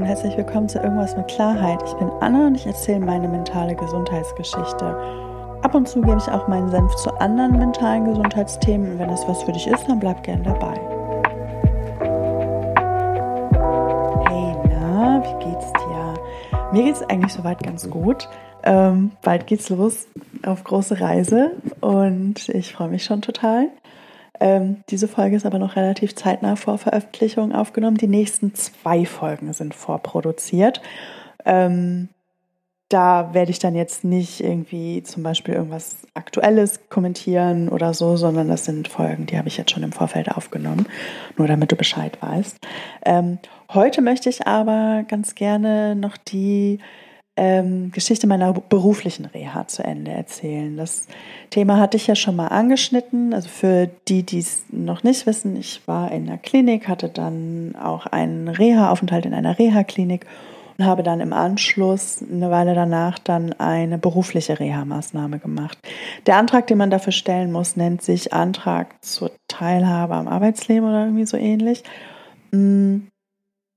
und herzlich willkommen zu Irgendwas mit Klarheit. Ich bin Anna und ich erzähle meine mentale Gesundheitsgeschichte. Ab und zu gebe ich auch meinen Senf zu anderen mentalen Gesundheitsthemen und wenn das was für dich ist, dann bleib gern dabei. Hey, na, wie geht's dir? Mir geht's eigentlich soweit ganz gut. Ähm, bald geht's los auf große Reise und ich freue mich schon total. Ähm, diese Folge ist aber noch relativ zeitnah vor Veröffentlichung aufgenommen. Die nächsten zwei Folgen sind vorproduziert. Ähm, da werde ich dann jetzt nicht irgendwie zum Beispiel irgendwas Aktuelles kommentieren oder so, sondern das sind Folgen, die habe ich jetzt schon im Vorfeld aufgenommen, nur damit du Bescheid weißt. Ähm, heute möchte ich aber ganz gerne noch die ähm, Geschichte meiner beruflichen Reha zu Ende erzählen. Das Thema hatte ich ja schon mal angeschnitten. Also für die, die es noch nicht wissen, ich war in der Klinik, hatte dann auch einen Reha-Aufenthalt in einer Reha-Klinik und habe dann im Anschluss eine Weile danach dann eine berufliche Reha-Maßnahme gemacht. Der Antrag, den man dafür stellen muss, nennt sich Antrag zur Teilhabe am Arbeitsleben oder irgendwie so ähnlich. Mm.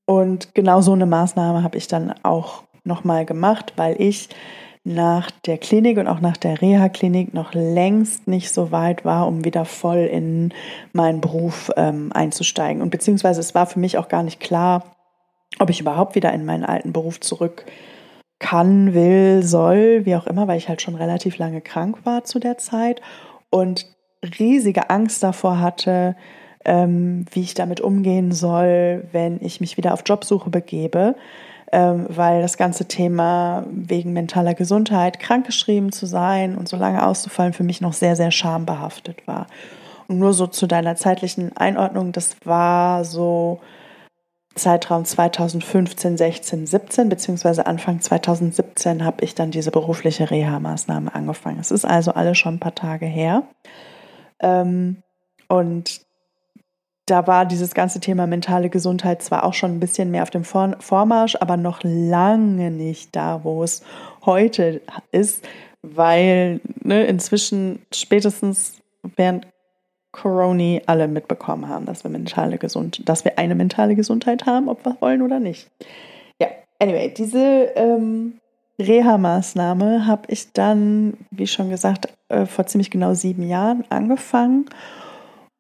Und genau so eine Maßnahme habe ich dann auch nochmal gemacht, weil ich nach der Klinik und auch nach der Reha-Klinik noch längst nicht so weit war, um wieder voll in meinen Beruf ähm, einzusteigen. Und beziehungsweise es war für mich auch gar nicht klar, ob ich überhaupt wieder in meinen alten Beruf zurück kann, will, soll, wie auch immer, weil ich halt schon relativ lange krank war zu der Zeit und riesige Angst davor hatte, ähm, wie ich damit umgehen soll, wenn ich mich wieder auf Jobsuche begebe weil das ganze Thema wegen mentaler Gesundheit, krankgeschrieben zu sein und so lange auszufallen, für mich noch sehr, sehr schambehaftet war. Und nur so zu deiner zeitlichen Einordnung, das war so Zeitraum 2015, 16, 17, beziehungsweise Anfang 2017 habe ich dann diese berufliche Reha-Maßnahme angefangen. Es ist also alles schon ein paar Tage her. Ähm, und da war dieses ganze Thema mentale Gesundheit zwar auch schon ein bisschen mehr auf dem Vormarsch, aber noch lange nicht da, wo es heute ist, weil ne, inzwischen spätestens während Corona alle mitbekommen haben, dass wir mentale gesund, dass wir eine mentale Gesundheit haben, ob wir wollen oder nicht. Ja, anyway, diese ähm, Reha-Maßnahme habe ich dann, wie schon gesagt, äh, vor ziemlich genau sieben Jahren angefangen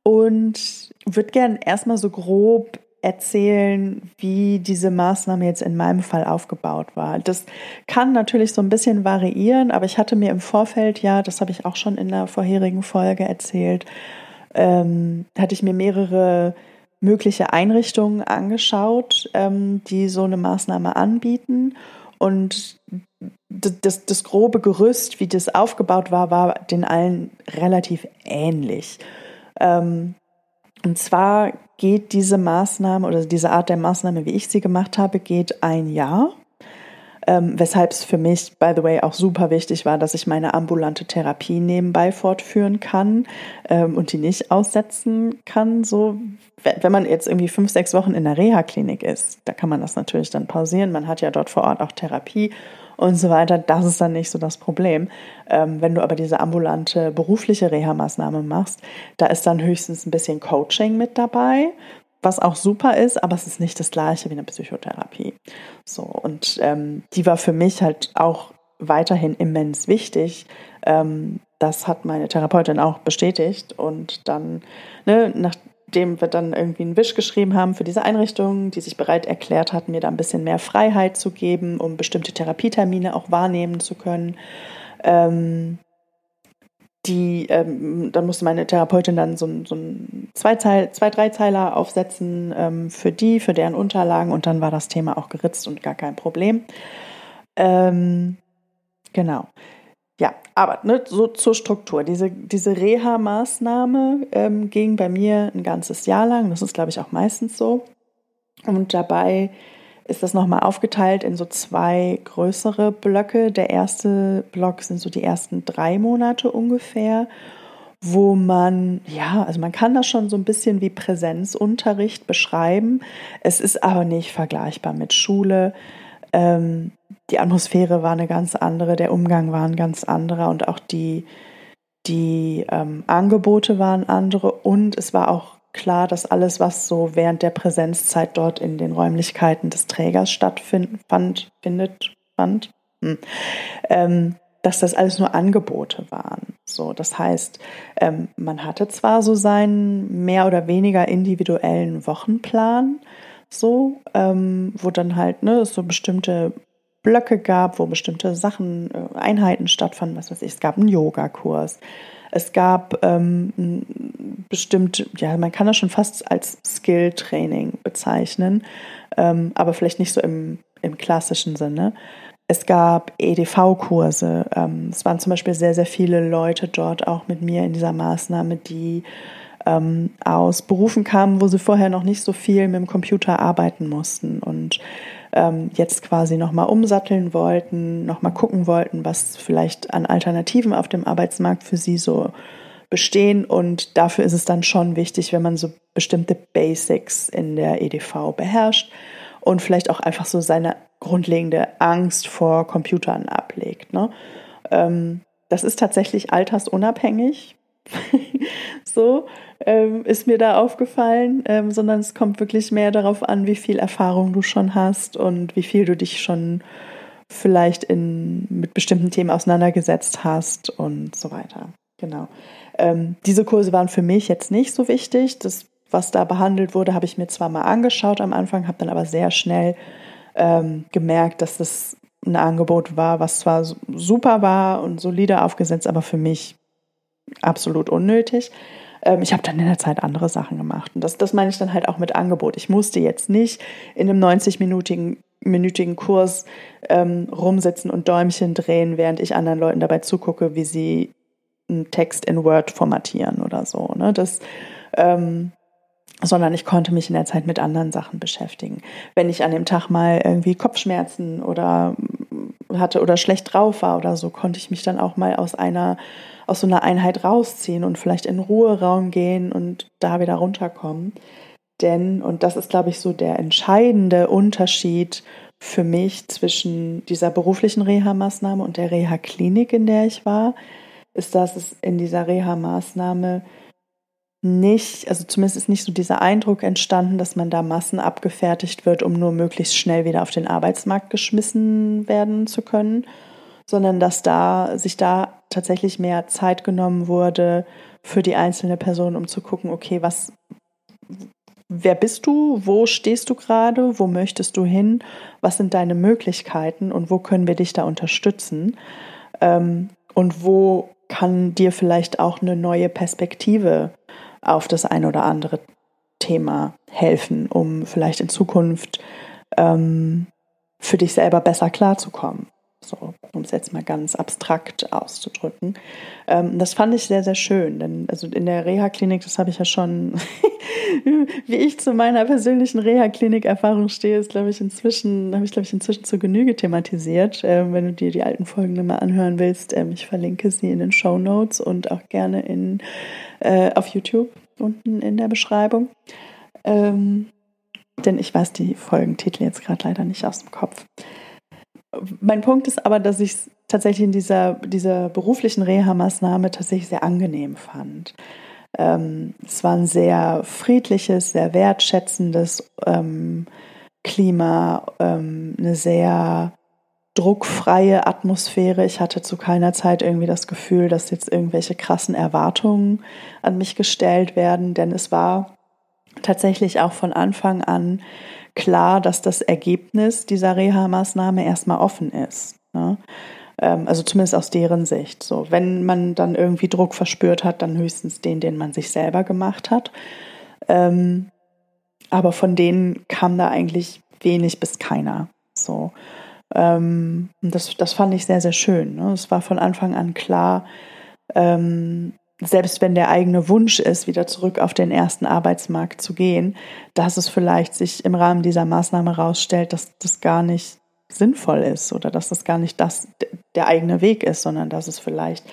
und würde gerne erstmal so grob erzählen, wie diese Maßnahme jetzt in meinem Fall aufgebaut war. Das kann natürlich so ein bisschen variieren, aber ich hatte mir im Vorfeld ja, das habe ich auch schon in der vorherigen Folge erzählt, ähm, hatte ich mir mehrere mögliche Einrichtungen angeschaut, ähm, die so eine Maßnahme anbieten. Und das, das, das grobe Gerüst, wie das aufgebaut war, war den allen relativ ähnlich. Ähm, und zwar geht diese Maßnahme oder diese Art der Maßnahme, wie ich sie gemacht habe, geht ein Jahr. Ähm, weshalb es für mich, by the way, auch super wichtig war, dass ich meine ambulante Therapie nebenbei fortführen kann ähm, und die nicht aussetzen kann. So, wenn man jetzt irgendwie fünf, sechs Wochen in der Reha-Klinik ist, da kann man das natürlich dann pausieren. Man hat ja dort vor Ort auch Therapie und so weiter. Das ist dann nicht so das Problem. Ähm, wenn du aber diese ambulante berufliche Reha-Maßnahme machst, da ist dann höchstens ein bisschen Coaching mit dabei, was auch super ist, aber es ist nicht das gleiche wie eine Psychotherapie. So, und ähm, die war für mich halt auch weiterhin immens wichtig. Ähm, das hat meine Therapeutin auch bestätigt. Und dann, ne, nach, dem wir dann irgendwie einen Wisch geschrieben haben für diese Einrichtung, die sich bereit erklärt hat, mir da ein bisschen mehr Freiheit zu geben, um bestimmte Therapietermine auch wahrnehmen zu können. Ähm, die, ähm, dann musste meine Therapeutin dann so, so ein zwei, zwei drei Zeiler aufsetzen ähm, für die, für deren Unterlagen und dann war das Thema auch geritzt und gar kein Problem. Ähm, genau. Ja, aber ne, so zur Struktur. Diese, diese Reha-Maßnahme ähm, ging bei mir ein ganzes Jahr lang. Das ist, glaube ich, auch meistens so. Und dabei ist das nochmal aufgeteilt in so zwei größere Blöcke. Der erste Block sind so die ersten drei Monate ungefähr, wo man, ja, also man kann das schon so ein bisschen wie Präsenzunterricht beschreiben. Es ist aber nicht vergleichbar mit Schule. Ähm, die Atmosphäre war eine ganz andere, der Umgang war ein ganz anderer und auch die, die ähm, Angebote waren andere und es war auch klar, dass alles, was so während der Präsenzzeit dort in den Räumlichkeiten des Trägers stattfindet, fand, fand, hm, ähm, dass das alles nur Angebote waren. So, das heißt, ähm, man hatte zwar so seinen mehr oder weniger individuellen Wochenplan, so, ähm, wo dann halt ne, so bestimmte Blöcke gab, wo bestimmte Sachen, äh, Einheiten stattfanden, was weiß ich, es gab einen Yogakurs, es gab ähm, bestimmt, ja, man kann das schon fast als Skill-Training bezeichnen, ähm, aber vielleicht nicht so im, im klassischen Sinne. Es gab EDV-Kurse. Ähm, es waren zum Beispiel sehr, sehr viele Leute dort auch mit mir in dieser Maßnahme, die ähm, aus Berufen kamen, wo sie vorher noch nicht so viel mit dem Computer arbeiten mussten und ähm, jetzt quasi nochmal umsatteln wollten, nochmal gucken wollten, was vielleicht an Alternativen auf dem Arbeitsmarkt für sie so bestehen. Und dafür ist es dann schon wichtig, wenn man so bestimmte Basics in der EDV beherrscht und vielleicht auch einfach so seine grundlegende Angst vor Computern ablegt. Ne? Ähm, das ist tatsächlich altersunabhängig. so ähm, ist mir da aufgefallen, ähm, sondern es kommt wirklich mehr darauf an, wie viel Erfahrung du schon hast und wie viel du dich schon vielleicht in, mit bestimmten Themen auseinandergesetzt hast und so weiter. Genau. Ähm, diese Kurse waren für mich jetzt nicht so wichtig. Das, was da behandelt wurde, habe ich mir zwar mal angeschaut am Anfang, habe dann aber sehr schnell ähm, gemerkt, dass das ein Angebot war, was zwar super war und solide aufgesetzt, aber für mich absolut unnötig. Ähm, ich habe dann in der Zeit andere Sachen gemacht. Und das, das meine ich dann halt auch mit Angebot. Ich musste jetzt nicht in einem 90-minütigen minütigen Kurs ähm, rumsitzen und Däumchen drehen, während ich anderen Leuten dabei zugucke, wie sie einen Text in Word formatieren oder so. Ne? Das, ähm, sondern ich konnte mich in der Zeit mit anderen Sachen beschäftigen. Wenn ich an dem Tag mal irgendwie Kopfschmerzen oder hatte oder schlecht drauf war oder so, konnte ich mich dann auch mal aus einer aus so einer Einheit rausziehen und vielleicht in Ruheraum gehen und da wieder runterkommen. Denn, und das ist, glaube ich, so der entscheidende Unterschied für mich zwischen dieser beruflichen Reha-Maßnahme und der Reha-Klinik, in der ich war, ist, dass es in dieser Reha-Maßnahme nicht, also zumindest ist nicht so dieser Eindruck entstanden, dass man da Massen abgefertigt wird, um nur möglichst schnell wieder auf den Arbeitsmarkt geschmissen werden zu können, sondern dass da sich da tatsächlich mehr Zeit genommen wurde für die einzelne Person, um zu gucken, okay, was, wer bist du, wo stehst du gerade, wo möchtest du hin, was sind deine Möglichkeiten? Und wo können wir dich da unterstützen? Ähm, und wo kann dir vielleicht auch eine neue Perspektive auf das ein oder andere Thema helfen, um vielleicht in Zukunft ähm, für dich selber besser klarzukommen. So, um es jetzt mal ganz abstrakt auszudrücken. Ähm, das fand ich sehr, sehr schön, denn also in der Reha-Klinik, das habe ich ja schon, wie ich zu meiner persönlichen Reha-Klinik-Erfahrung stehe, ist, glaube ich, inzwischen, habe ich, glaube ich, inzwischen zur Genüge thematisiert. Ähm, wenn du dir die alten Folgen nochmal anhören willst, ähm, ich verlinke sie in den Show Notes und auch gerne in, äh, auf YouTube unten in der Beschreibung. Ähm, denn ich weiß die Folgentitel jetzt gerade leider nicht aus dem Kopf. Mein Punkt ist aber, dass ich es tatsächlich in dieser, dieser beruflichen Reha-Maßnahme tatsächlich sehr angenehm fand. Ähm, es war ein sehr friedliches, sehr wertschätzendes ähm, Klima, ähm, eine sehr druckfreie Atmosphäre. Ich hatte zu keiner Zeit irgendwie das Gefühl, dass jetzt irgendwelche krassen Erwartungen an mich gestellt werden, denn es war tatsächlich auch von Anfang an klar, dass das Ergebnis dieser Reha-Maßnahme erstmal offen ist. Ne? Ähm, also zumindest aus deren Sicht. So, wenn man dann irgendwie Druck verspürt hat, dann höchstens den, den man sich selber gemacht hat. Ähm, aber von denen kam da eigentlich wenig bis keiner. So. Ähm, das, das fand ich sehr, sehr schön. Ne? Es war von Anfang an klar, ähm, selbst wenn der eigene Wunsch ist, wieder zurück auf den ersten Arbeitsmarkt zu gehen, dass es vielleicht sich im Rahmen dieser Maßnahme herausstellt, dass das gar nicht sinnvoll ist oder dass das gar nicht das der eigene Weg ist, sondern dass es vielleicht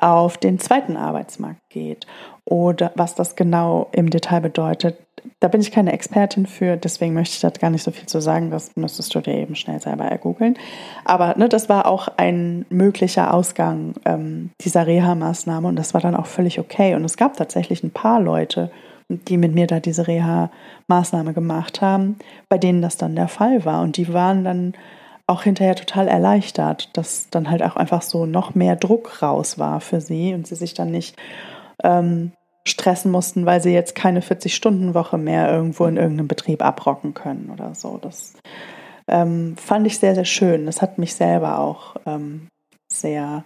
auf den zweiten Arbeitsmarkt geht oder was das genau im Detail bedeutet, da bin ich keine Expertin für, deswegen möchte ich da gar nicht so viel zu sagen. Das müsstest du dir eben schnell selber ergoogeln. Aber ne, das war auch ein möglicher Ausgang ähm, dieser Reha-Maßnahme und das war dann auch völlig okay. Und es gab tatsächlich ein paar Leute, die mit mir da diese Reha-Maßnahme gemacht haben, bei denen das dann der Fall war. Und die waren dann auch hinterher total erleichtert, dass dann halt auch einfach so noch mehr Druck raus war für sie und sie sich dann nicht ähm, stressen mussten, weil sie jetzt keine 40-Stunden-Woche mehr irgendwo in irgendeinem Betrieb abrocken können oder so. Das ähm, fand ich sehr, sehr schön. Das hat mich selber auch ähm, sehr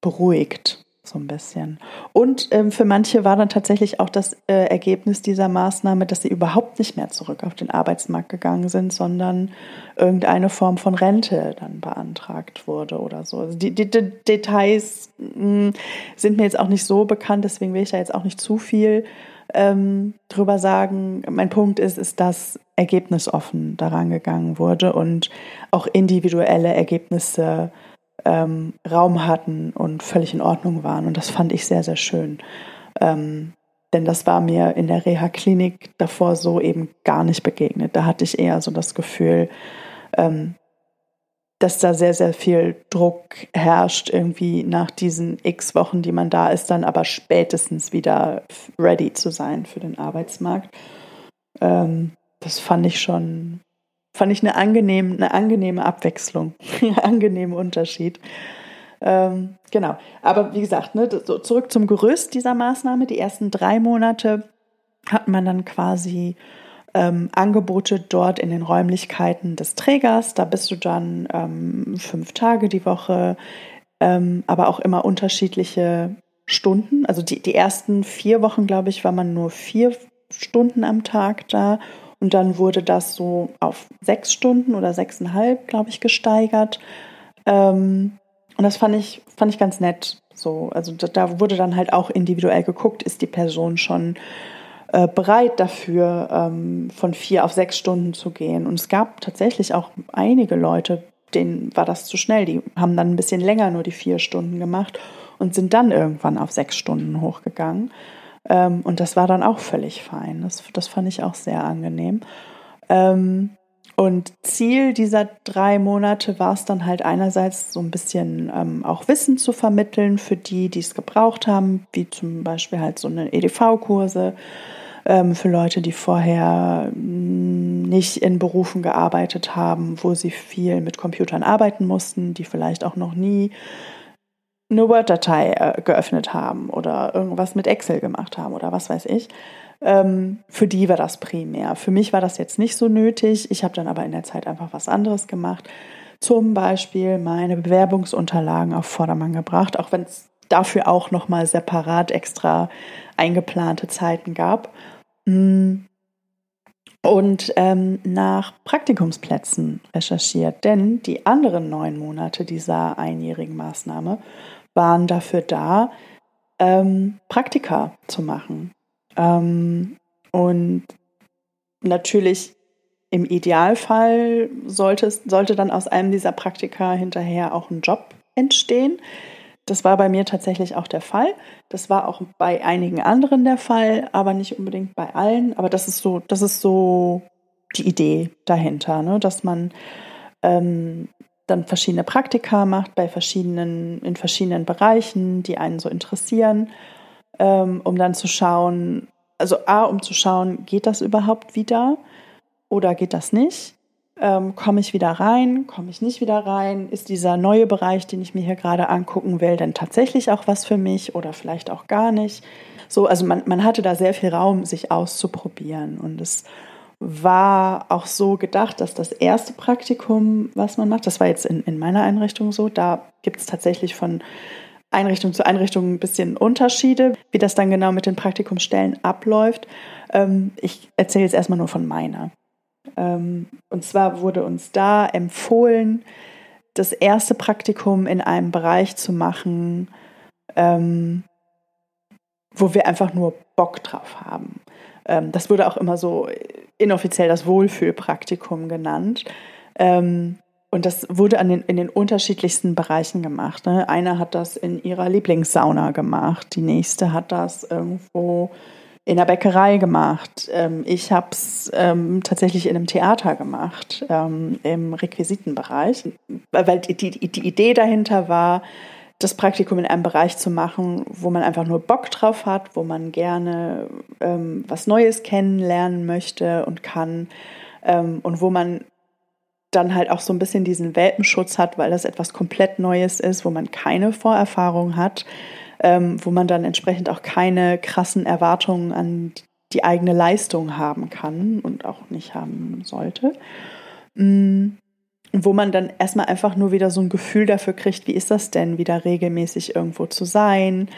beruhigt, so ein bisschen. Und ähm, für manche war dann tatsächlich auch das äh, Ergebnis dieser Maßnahme, dass sie überhaupt nicht mehr zurück auf den Arbeitsmarkt gegangen sind, sondern irgendeine Form von Rente dann beantragt wurde oder so. Also die, die, die Details mh, hm, sind mir jetzt auch nicht so bekannt, deswegen will ich da jetzt auch nicht zu viel ähm, drüber sagen. Mein Punkt ist, ist, dass ergebnisoffen daran gegangen wurde und auch individuelle Ergebnisse ähm, Raum hatten und völlig in Ordnung waren. Und das fand ich sehr, sehr schön. Ähm, denn das war mir in der Reha-Klinik davor so eben gar nicht begegnet. Da hatte ich eher so das Gefühl, ähm, dass da sehr, sehr viel Druck herrscht, irgendwie nach diesen x Wochen, die man da ist, dann aber spätestens wieder ready zu sein für den Arbeitsmarkt. Ähm, das fand ich schon fand ich eine angenehme, eine angenehme Abwechslung, einen angenehmen Unterschied. Ähm, genau. Aber wie gesagt, ne, so zurück zum Gerüst dieser Maßnahme. Die ersten drei Monate hat man dann quasi ähm, Angebote dort in den Räumlichkeiten des Trägers. Da bist du dann ähm, fünf Tage die Woche, ähm, aber auch immer unterschiedliche Stunden. Also die, die ersten vier Wochen, glaube ich, war man nur vier Stunden am Tag da und dann wurde das so auf sechs Stunden oder sechseinhalb, glaube ich, gesteigert. Ähm, und das fand ich, fand ich ganz nett. So, also da, da, wurde dann halt auch individuell geguckt, ist die Person schon äh, bereit dafür, ähm, von vier auf sechs Stunden zu gehen. Und es gab tatsächlich auch einige Leute, denen war das zu schnell. Die haben dann ein bisschen länger nur die vier Stunden gemacht und sind dann irgendwann auf sechs Stunden hochgegangen. Ähm, und das war dann auch völlig fein. Das, das fand ich auch sehr angenehm. Ähm, und Ziel dieser drei Monate war es dann halt einerseits so ein bisschen ähm, auch Wissen zu vermitteln für die, die es gebraucht haben, wie zum Beispiel halt so eine EDV-Kurse ähm, für Leute, die vorher mm, nicht in Berufen gearbeitet haben, wo sie viel mit Computern arbeiten mussten, die vielleicht auch noch nie eine Word-Datei äh, geöffnet haben oder irgendwas mit Excel gemacht haben oder was weiß ich. Ähm, für die war das primär. Für mich war das jetzt nicht so nötig. Ich habe dann aber in der Zeit einfach was anderes gemacht. Zum Beispiel meine Bewerbungsunterlagen auf Vordermann gebracht, auch wenn es dafür auch nochmal separat extra eingeplante Zeiten gab. Mm. Und ähm, nach Praktikumsplätzen recherchiert, denn die anderen neun Monate dieser einjährigen Maßnahme waren dafür da, ähm, Praktika zu machen. Ähm, und natürlich im Idealfall sollte, sollte dann aus einem dieser Praktika hinterher auch ein Job entstehen. Das war bei mir tatsächlich auch der Fall. Das war auch bei einigen anderen der Fall, aber nicht unbedingt bei allen. Aber das ist so, das ist so die Idee dahinter, ne? dass man ähm, dann verschiedene Praktika macht bei verschiedenen, in verschiedenen Bereichen, die einen so interessieren, ähm, um dann zu schauen, also A, um zu schauen, geht das überhaupt wieder oder geht das nicht? Ähm, komme ich wieder rein? Komme ich nicht wieder rein? Ist dieser neue Bereich, den ich mir hier gerade angucken will, denn tatsächlich auch was für mich oder vielleicht auch gar nicht? So, also man, man hatte da sehr viel Raum, sich auszuprobieren und es war auch so gedacht, dass das erste Praktikum, was man macht, das war jetzt in, in meiner Einrichtung so, da gibt es tatsächlich von Einrichtung zu Einrichtung ein bisschen Unterschiede, wie das dann genau mit den Praktikumsstellen abläuft. Ähm, ich erzähle jetzt erstmal nur von meiner. Ähm, und zwar wurde uns da empfohlen, das erste Praktikum in einem Bereich zu machen, ähm, wo wir einfach nur Bock drauf haben. Ähm, das wurde auch immer so inoffiziell das Wohlfühlpraktikum genannt. Ähm, und das wurde an den, in den unterschiedlichsten Bereichen gemacht. Ne? Eine hat das in ihrer Lieblingssauna gemacht, die nächste hat das irgendwo in der Bäckerei gemacht. Ähm, ich habe es ähm, tatsächlich in einem Theater gemacht, ähm, im Requisitenbereich, weil die, die, die Idee dahinter war, das Praktikum in einem Bereich zu machen, wo man einfach nur Bock drauf hat, wo man gerne ähm, was Neues kennenlernen möchte und kann ähm, und wo man dann halt auch so ein bisschen diesen Welpenschutz hat, weil das etwas komplett Neues ist, wo man keine Vorerfahrung hat, ähm, wo man dann entsprechend auch keine krassen Erwartungen an die eigene Leistung haben kann und auch nicht haben sollte. Mm, wo man dann erstmal einfach nur wieder so ein Gefühl dafür kriegt, wie ist das denn, wieder regelmäßig irgendwo zu sein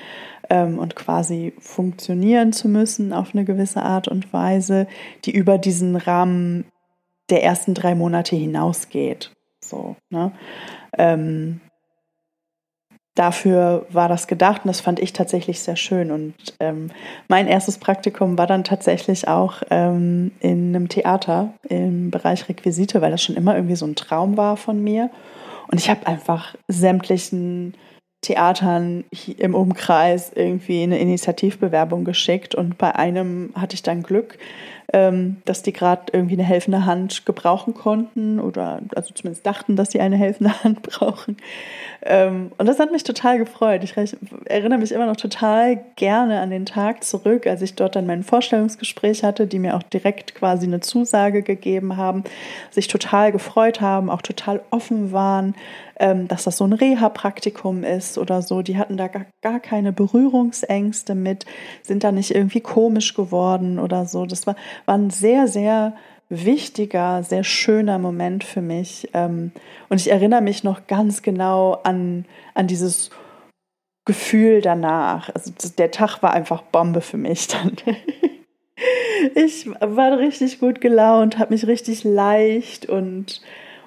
ähm, und quasi funktionieren zu müssen auf eine gewisse Art und Weise, die über diesen Rahmen der ersten drei Monate hinausgeht. So, ne? Ähm, dafür war das gedacht und das fand ich tatsächlich sehr schön. Und ähm, mein erstes Praktikum war dann tatsächlich auch ähm, in einem Theater im Bereich Requisite, weil das schon immer irgendwie so ein Traum war von mir. Und ich habe einfach sämtlichen Theatern im Umkreis irgendwie eine Initiativbewerbung geschickt und bei einem hatte ich dann Glück, ähm, dass die gerade irgendwie eine helfende Hand gebrauchen konnten oder also zumindest dachten, dass sie eine helfende Hand brauchen. Ähm, und das hat mich total gefreut. Ich erinnere mich immer noch total gerne an den Tag zurück, als ich dort dann mein Vorstellungsgespräch hatte, die mir auch direkt quasi eine Zusage gegeben haben, sich total gefreut haben, auch total offen waren, ähm, dass das so ein Reha-Praktikum ist oder so. Die hatten da gar, gar keine Berührungsängste mit, sind da nicht irgendwie komisch geworden oder so. Das war, war ein sehr, sehr wichtiger, sehr schöner Moment für mich. Ähm, und ich erinnere mich noch ganz genau an, an dieses Gefühl danach. Also der Tag war einfach Bombe für mich dann. ich war richtig gut gelaunt, habe mich richtig leicht und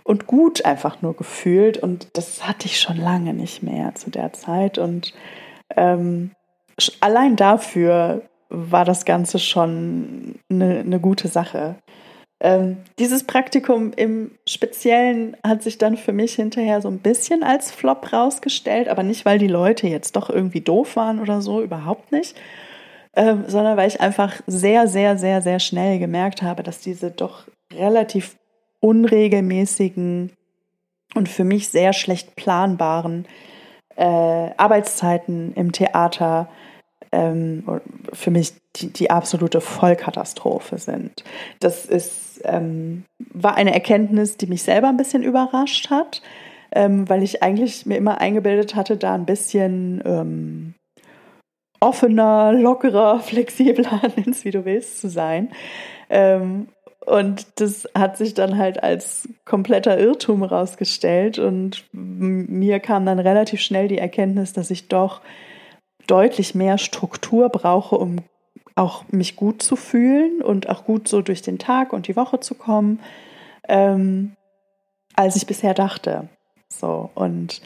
und gut einfach nur gefühlt. Und das hatte ich schon lange nicht mehr zu der Zeit. Und ähm, allein dafür war das Ganze schon eine, eine gute Sache. Ähm, dieses Praktikum im Speziellen hat sich dann für mich hinterher so ein bisschen als Flop rausgestellt, aber nicht, weil die Leute jetzt doch irgendwie doof waren oder so, überhaupt nicht, ähm, sondern weil ich einfach sehr, sehr, sehr, sehr schnell gemerkt habe, dass diese doch relativ unregelmäßigen und für mich sehr schlecht planbaren äh, Arbeitszeiten im Theater ähm, für mich die, die, absolute Vollkatastrophe sind. Das ist, ähm, war eine Erkenntnis, die mich selber ein bisschen überrascht hat, ähm, weil ich eigentlich mir immer eingebildet hatte, da ein bisschen ähm, offener, lockerer, flexibler, nenn's wie du willst, zu sein. Ähm, und das hat sich dann halt als kompletter Irrtum rausgestellt. Und mir kam dann relativ schnell die Erkenntnis, dass ich doch deutlich mehr Struktur brauche, um auch mich gut zu fühlen und auch gut so durch den Tag und die Woche zu kommen, ähm, als ich bisher dachte. So und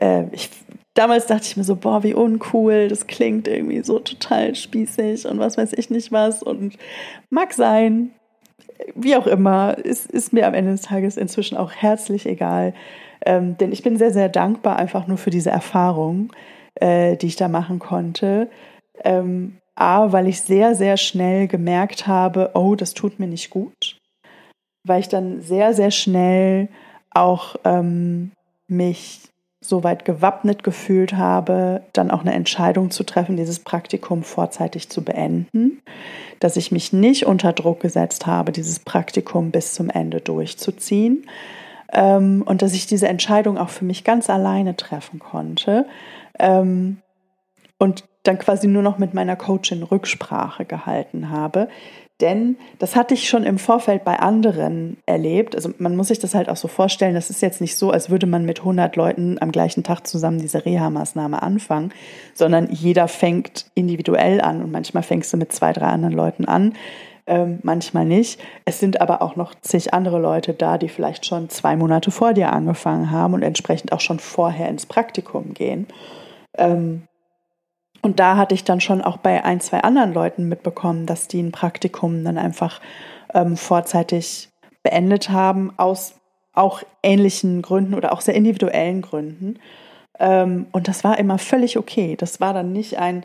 äh, ich, damals dachte ich mir so, boah, wie uncool, das klingt irgendwie so total spießig und was weiß ich nicht was und mag sein, wie auch immer, ist, ist mir am Ende des Tages inzwischen auch herzlich egal. Ähm, denn ich bin sehr, sehr dankbar einfach nur für diese Erfahrung, äh, die ich da machen konnte. Ähm, A, weil ich sehr, sehr schnell gemerkt habe, oh, das tut mir nicht gut. Weil ich dann sehr, sehr schnell auch ähm, mich soweit gewappnet gefühlt habe, dann auch eine Entscheidung zu treffen, dieses Praktikum vorzeitig zu beenden, dass ich mich nicht unter Druck gesetzt habe, dieses Praktikum bis zum Ende durchzuziehen. Ähm, und dass ich diese Entscheidung auch für mich ganz alleine treffen konnte. Ähm, und dann quasi nur noch mit meiner Coachin Rücksprache gehalten habe, denn das hatte ich schon im Vorfeld bei anderen erlebt. Also man muss sich das halt auch so vorstellen, das ist jetzt nicht so, als würde man mit 100 Leuten am gleichen Tag zusammen diese Reha-Maßnahme anfangen, sondern jeder fängt individuell an und manchmal fängst du mit zwei, drei anderen Leuten an, ähm, manchmal nicht. Es sind aber auch noch zig andere Leute da, die vielleicht schon zwei Monate vor dir angefangen haben und entsprechend auch schon vorher ins Praktikum gehen. Ähm, und da hatte ich dann schon auch bei ein, zwei anderen Leuten mitbekommen, dass die ein Praktikum dann einfach ähm, vorzeitig beendet haben, aus auch ähnlichen Gründen oder auch sehr individuellen Gründen. Ähm, und das war immer völlig okay. Das war dann nicht ein,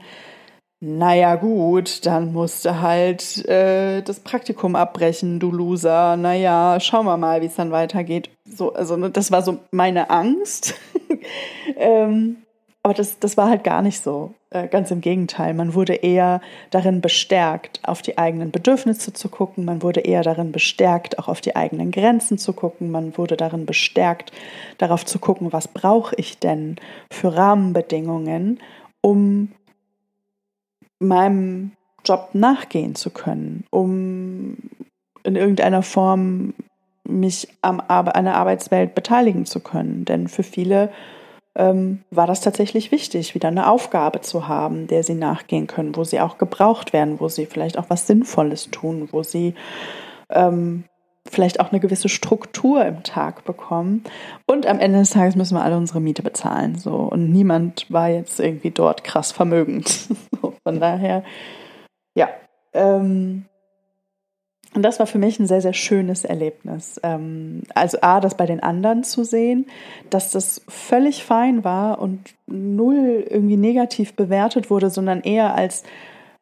naja gut, dann musste halt äh, das Praktikum abbrechen, du Loser. Naja, schauen wir mal, wie es dann weitergeht. So, also das war so meine Angst. ähm, aber das, das war halt gar nicht so. Äh, ganz im Gegenteil. Man wurde eher darin bestärkt, auf die eigenen Bedürfnisse zu gucken. Man wurde eher darin bestärkt, auch auf die eigenen Grenzen zu gucken. Man wurde darin bestärkt, darauf zu gucken, was brauche ich denn für Rahmenbedingungen, um meinem Job nachgehen zu können, um in irgendeiner Form mich am, an der Arbeitswelt beteiligen zu können. Denn für viele ähm, war das tatsächlich wichtig, wieder eine Aufgabe zu haben, der sie nachgehen können, wo sie auch gebraucht werden, wo sie vielleicht auch was Sinnvolles tun, wo sie ähm, vielleicht auch eine gewisse Struktur im Tag bekommen. Und am Ende des Tages müssen wir alle unsere Miete bezahlen. So. Und niemand war jetzt irgendwie dort krass vermögend. von daher, ja. Ähm, und das war für mich ein sehr, sehr schönes Erlebnis. Ähm, also A, das bei den anderen zu sehen, dass das völlig fein war und null irgendwie negativ bewertet wurde, sondern eher als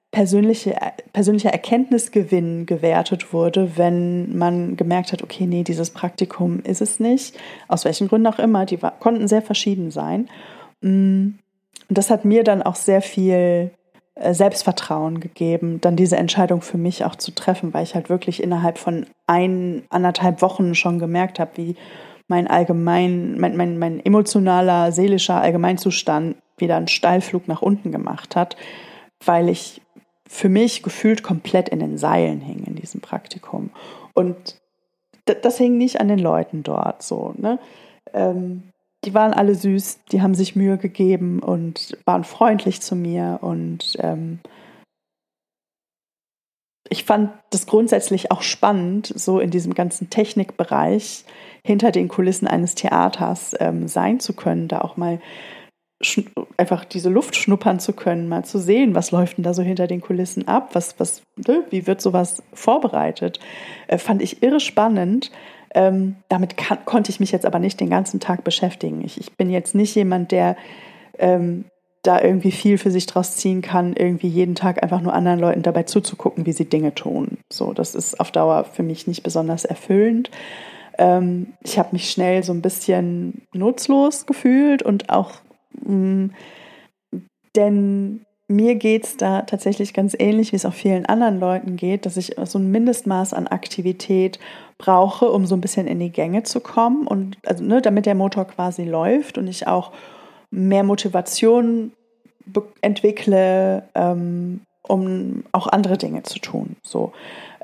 persönliche, persönlicher Erkenntnisgewinn gewertet wurde, wenn man gemerkt hat, okay, nee, dieses Praktikum ist es nicht, aus welchen Gründen auch immer, die konnten sehr verschieden sein. Mm, und das hat mir dann auch sehr viel Selbstvertrauen gegeben, dann diese Entscheidung für mich auch zu treffen, weil ich halt wirklich innerhalb von ein, anderthalb Wochen schon gemerkt habe, wie mein allgemein, mein, mein, mein emotionaler, seelischer Allgemeinzustand wieder einen Steilflug nach unten gemacht hat, weil ich für mich gefühlt komplett in den Seilen hing in diesem Praktikum. Und das hing nicht an den Leuten dort so. Ne? Ähm, die waren alle süß, die haben sich Mühe gegeben und waren freundlich zu mir und ähm, ich fand das grundsätzlich auch spannend, so in diesem ganzen Technikbereich hinter den Kulissen eines Theaters ähm, sein zu können, da auch mal einfach diese Luft schnuppern zu können, mal zu sehen, was läuft denn da so hinter den Kulissen ab, was, was, ne, wie wird sowas vorbereitet, äh, fand ich irre spannend ähm, damit kann, konnte ich mich jetzt aber nicht den ganzen Tag beschäftigen. Ich, ich bin jetzt nicht jemand, der ähm, da irgendwie viel für sich draus ziehen kann, irgendwie jeden Tag einfach nur anderen Leuten dabei zuzugucken, wie sie Dinge tun. So, das ist auf Dauer für mich nicht besonders erfüllend. Ähm, ich habe mich schnell so ein bisschen nutzlos gefühlt und auch, mh, mm, denn mir geht es da tatsächlich ganz ähnlich, wie es auch vielen anderen Leuten geht, dass ich so ein Mindestmaß an Aktivität brauche, um so ein bisschen in die Gänge zu kommen und also, ne, damit der Motor quasi läuft und ich auch mehr Motivation entwickle, ähm, um auch andere Dinge zu tun. So,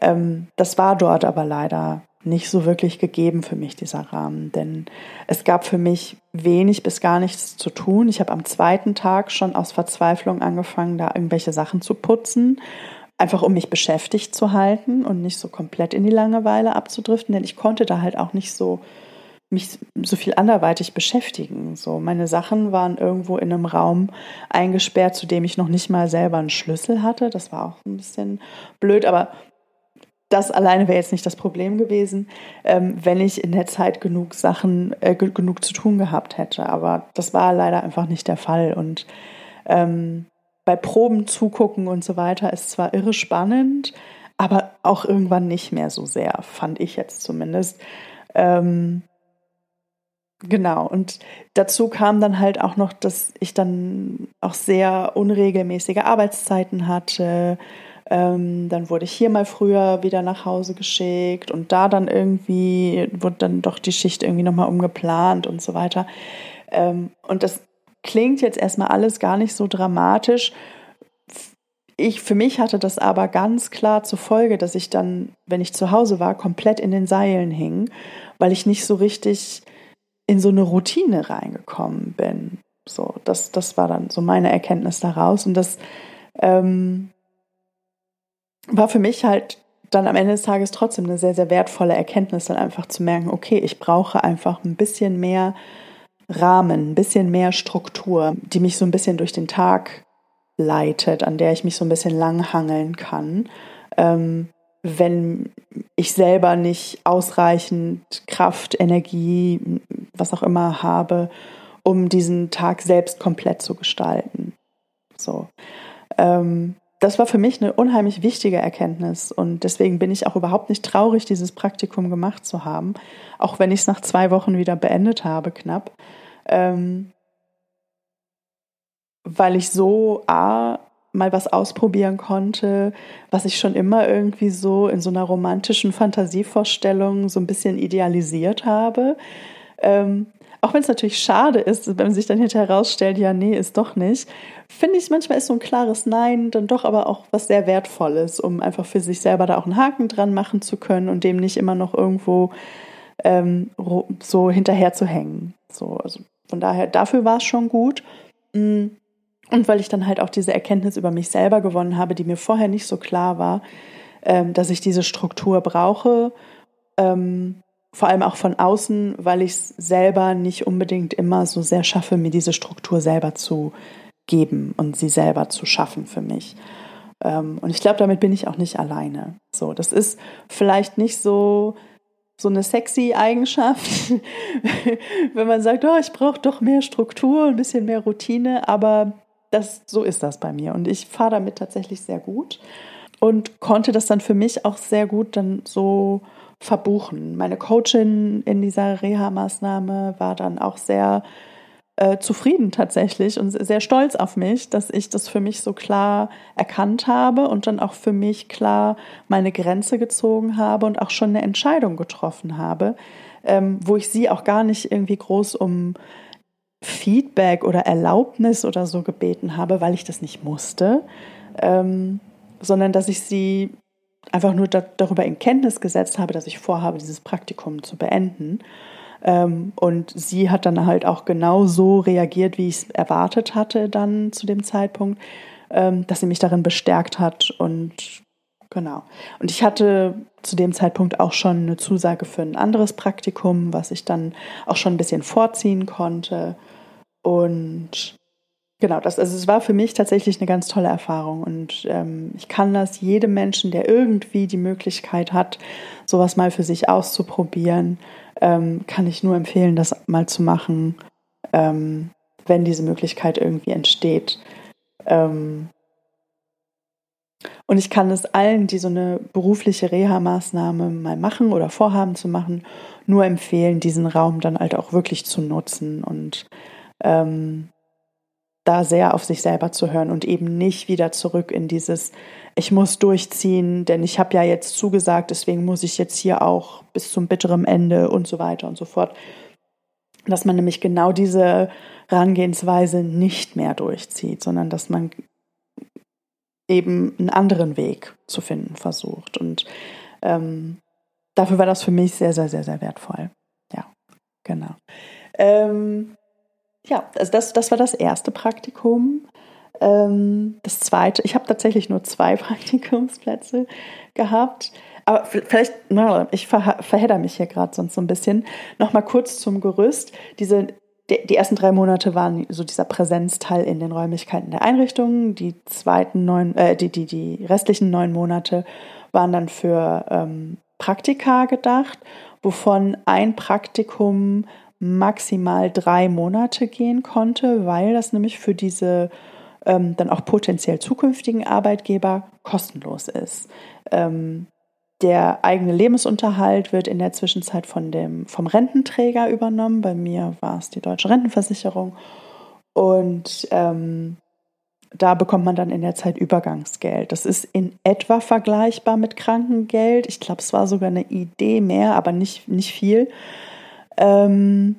ähm, das war dort aber leider nicht so wirklich gegeben für mich, dieser Rahmen. Denn es gab für mich wenig bis gar nichts zu tun. Ich habe am zweiten Tag schon aus Verzweiflung angefangen, da irgendwelche Sachen zu putzen. Einfach um mich beschäftigt zu halten und nicht so komplett in die Langeweile abzudriften, denn ich konnte da halt auch nicht so mich so viel anderweitig beschäftigen. So, meine Sachen waren irgendwo in einem Raum eingesperrt, zu dem ich noch nicht mal selber einen Schlüssel hatte. Das war auch ein bisschen blöd, aber das alleine wäre jetzt nicht das Problem gewesen, ähm, wenn ich in der Zeit genug Sachen, äh, genug zu tun gehabt hätte. Aber das war leider einfach nicht der Fall. Und ähm, bei Proben zugucken und so weiter ist zwar irre spannend, aber auch irgendwann nicht mehr so sehr, fand ich jetzt zumindest. Ähm, genau, und dazu kam dann halt auch noch, dass ich dann auch sehr unregelmäßige Arbeitszeiten hatte ähm, dann wurde ich hier mal früher wieder nach Hause geschickt und da dann irgendwie wurde dann doch die Schicht irgendwie nochmal umgeplant und so weiter. Ähm, und das klingt jetzt erstmal alles gar nicht so dramatisch. Ich, für mich hatte das aber ganz klar zur Folge, dass ich dann, wenn ich zu Hause war, komplett in den Seilen hing, weil ich nicht so richtig in so eine Routine reingekommen bin. So, das, das war dann so meine Erkenntnis daraus. Und das ähm, war für mich halt dann am Ende des Tages trotzdem eine sehr, sehr wertvolle Erkenntnis, dann einfach zu merken, okay, ich brauche einfach ein bisschen mehr Rahmen, ein bisschen mehr Struktur, die mich so ein bisschen durch den Tag leitet, an der ich mich so ein bisschen langhangeln kann, ähm, wenn ich selber nicht ausreichend Kraft, Energie, was auch immer habe, um diesen Tag selbst komplett zu gestalten. So. Ähm, das war für mich eine unheimlich wichtige Erkenntnis und deswegen bin ich auch überhaupt nicht traurig, dieses Praktikum gemacht zu haben, auch wenn ich es nach zwei Wochen wieder beendet habe, knapp. Ähm, weil ich so A, mal was ausprobieren konnte, was ich schon immer irgendwie so in so einer romantischen Fantasievorstellung so ein bisschen idealisiert habe. Ähm, auch wenn es natürlich schade ist, wenn sich dann hinterher herausstellt, ja, nee, ist doch nicht, finde ich, manchmal ist so ein klares Nein dann doch aber auch was sehr Wertvolles, um einfach für sich selber da auch einen Haken dran machen zu können und dem nicht immer noch irgendwo ähm, so hinterher zu hängen. So, also von daher, dafür war es schon gut. Mm. Und weil ich dann halt auch diese Erkenntnis über mich selber gewonnen habe, die mir vorher nicht so klar war, ähm, dass ich diese Struktur brauche, ähm, vor allem auch von außen, weil ich es selber nicht unbedingt immer so sehr schaffe, mir diese Struktur selber zu geben und sie selber zu schaffen für mich. Ähm, und ich glaube, damit bin ich auch nicht alleine. So, das ist vielleicht nicht so so eine sexy Eigenschaft, wenn man sagt, oh, ich brauche doch mehr Struktur, ein bisschen mehr Routine, aber das, so ist das bei mir und ich fahre damit tatsächlich sehr gut und konnte das dann für mich auch sehr gut dann so verbuchen. Meine Coachin in dieser Reha-Maßnahme war dann auch sehr äh, zufrieden tatsächlich und sehr stolz auf mich, dass ich das für mich so klar erkannt habe und dann auch für mich klar meine Grenze gezogen habe und auch schon eine Entscheidung getroffen habe, ähm, wo ich sie auch gar nicht irgendwie groß um Feedback oder Erlaubnis oder so gebeten habe, weil ich das nicht musste, ähm, sondern dass ich sie einfach nur da, darüber in Kenntnis gesetzt habe, dass ich vorhabe, dieses Praktikum zu beenden ähm, und sie hat dann halt auch genau so reagiert, wie ich es erwartet hatte dann zu dem Zeitpunkt, ähm, dass sie mich darin bestärkt hat und genau. Und ich hatte zu dem Zeitpunkt auch schon eine Zusage für ein anderes Praktikum, was ich dann auch schon ein bisschen vorziehen konnte. Und Genau, das, also es war für mich tatsächlich eine ganz tolle Erfahrung und ähm, ich kann das jedem Menschen, der irgendwie die Möglichkeit hat, sowas mal für sich auszuprobieren, ähm, kann ich nur empfehlen, das mal zu machen, ähm, wenn diese Möglichkeit irgendwie entsteht. Ähm, und ich kann es allen, die so eine berufliche Reha-Maßnahme mal machen oder vorhaben zu machen, nur empfehlen, diesen Raum dann halt auch wirklich zu nutzen und ähm, da sehr auf sich selber zu hören und eben nicht wieder zurück in dieses, ich muss durchziehen, denn ich habe ja jetzt zugesagt, deswegen muss ich jetzt hier auch bis zum bitteren Ende und so weiter und so fort. Dass man nämlich genau diese Herangehensweise nicht mehr durchzieht, sondern dass man eben einen anderen Weg zu finden versucht. Und ähm, dafür war das für mich sehr, sehr, sehr, sehr wertvoll. Ja, genau. Ähm, ja, also das, das war das erste Praktikum. Ähm, das zweite, ich habe tatsächlich nur zwei Praktikumsplätze gehabt. Aber vielleicht, ich ver, verhedder mich hier gerade sonst so ein bisschen. Nochmal kurz zum Gerüst. Diese, die, die, ersten drei Monate waren so dieser Präsenzteil in den Räumlichkeiten der Einrichtungen. Die zweiten neun, äh, die, die, die restlichen neun Monate waren dann für ähm, Praktika gedacht, wovon ein Praktikum maximal drei Monate gehen konnte, weil das nämlich für diese ähm, dann auch potenziell zukünftigen Arbeitgeber kostenlos ist. Ähm, der eigene Lebensunterhalt wird in der Zwischenzeit von dem, vom Rententräger übernommen. Bei mir war es die Deutsche Rentenversicherung. Und ähm, da bekommt man dann in der Zeit Übergangsgeld. Das ist in etwa vergleichbar mit Krankengeld. Ich glaube, es war sogar eine Idee mehr, aber nicht, nicht viel. Ähm,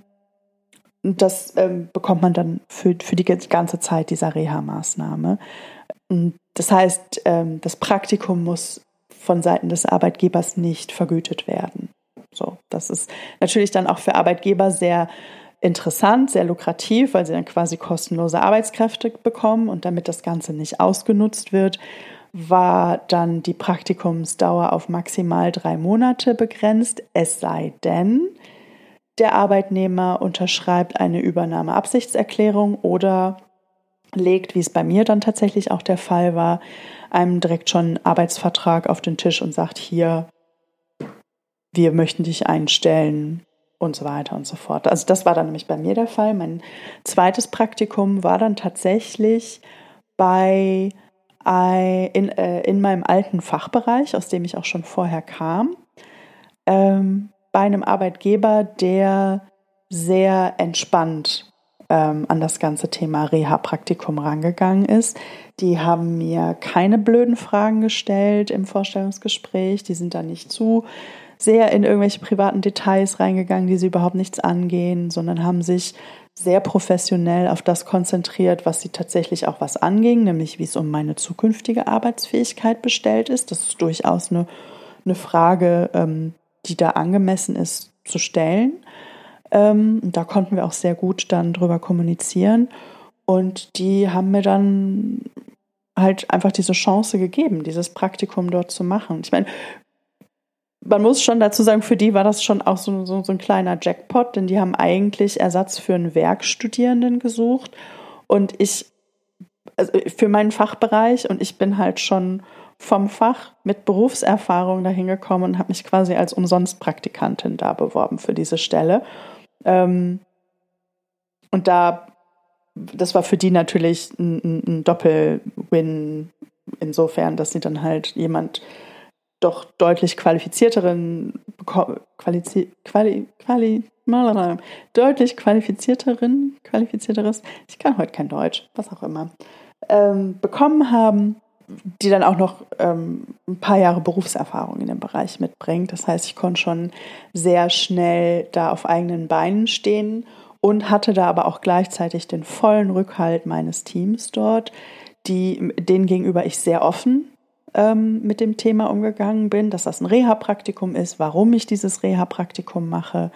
das ähm, bekommt man dann für, für die ganze Zeit dieser Reha-Maßnahme. Das heißt, ähm, das Praktikum muss von Seiten des Arbeitgebers nicht vergütet werden. So, das ist natürlich dann auch für Arbeitgeber sehr interessant, sehr lukrativ, weil sie dann quasi kostenlose Arbeitskräfte bekommen und damit das Ganze nicht ausgenutzt wird, war dann die Praktikumsdauer auf maximal drei Monate begrenzt, es sei denn, der Arbeitnehmer unterschreibt eine Übernahmeabsichtserklärung oder legt, wie es bei mir dann tatsächlich auch der Fall war, einem direkt schon einen Arbeitsvertrag auf den Tisch und sagt, hier, wir möchten dich einstellen und so weiter und so fort. Also das war dann nämlich bei mir der Fall. Mein zweites Praktikum war dann tatsächlich bei in, äh, in meinem alten Fachbereich, aus dem ich auch schon vorher kam. Ähm, bei einem Arbeitgeber, der sehr entspannt ähm, an das ganze Thema Reha-Praktikum rangegangen ist. Die haben mir keine blöden Fragen gestellt im Vorstellungsgespräch. Die sind da nicht zu sehr in irgendwelche privaten Details reingegangen, die sie überhaupt nichts angehen, sondern haben sich sehr professionell auf das konzentriert, was sie tatsächlich auch was anging, nämlich wie es um meine zukünftige Arbeitsfähigkeit bestellt ist. Das ist durchaus eine, eine Frage, ähm, die da angemessen ist zu stellen. Ähm, da konnten wir auch sehr gut dann drüber kommunizieren. Und die haben mir dann halt einfach diese Chance gegeben, dieses Praktikum dort zu machen. Ich meine, man muss schon dazu sagen, für die war das schon auch so, so, so ein kleiner Jackpot, denn die haben eigentlich Ersatz für einen Werkstudierenden gesucht. Und ich, also für meinen Fachbereich, und ich bin halt schon vom Fach mit Berufserfahrung dahin gekommen und habe mich quasi als Umsonstpraktikantin da beworben für diese Stelle. Ähm, und da, das war für die natürlich ein, ein Doppel-Win insofern, dass sie dann halt jemand doch deutlich qualifizierteren, quali, quali, quali, deutlich qualifizierteren, qualifizierteres, ich kann heute kein Deutsch, was auch immer, ähm, bekommen haben, die dann auch noch ähm, ein paar Jahre Berufserfahrung in dem Bereich mitbringt. Das heißt, ich konnte schon sehr schnell da auf eigenen Beinen stehen und hatte da aber auch gleichzeitig den vollen Rückhalt meines Teams dort, die, denen gegenüber ich sehr offen ähm, mit dem Thema umgegangen bin, dass das ein Reha-Praktikum ist, warum ich dieses Reha-Praktikum mache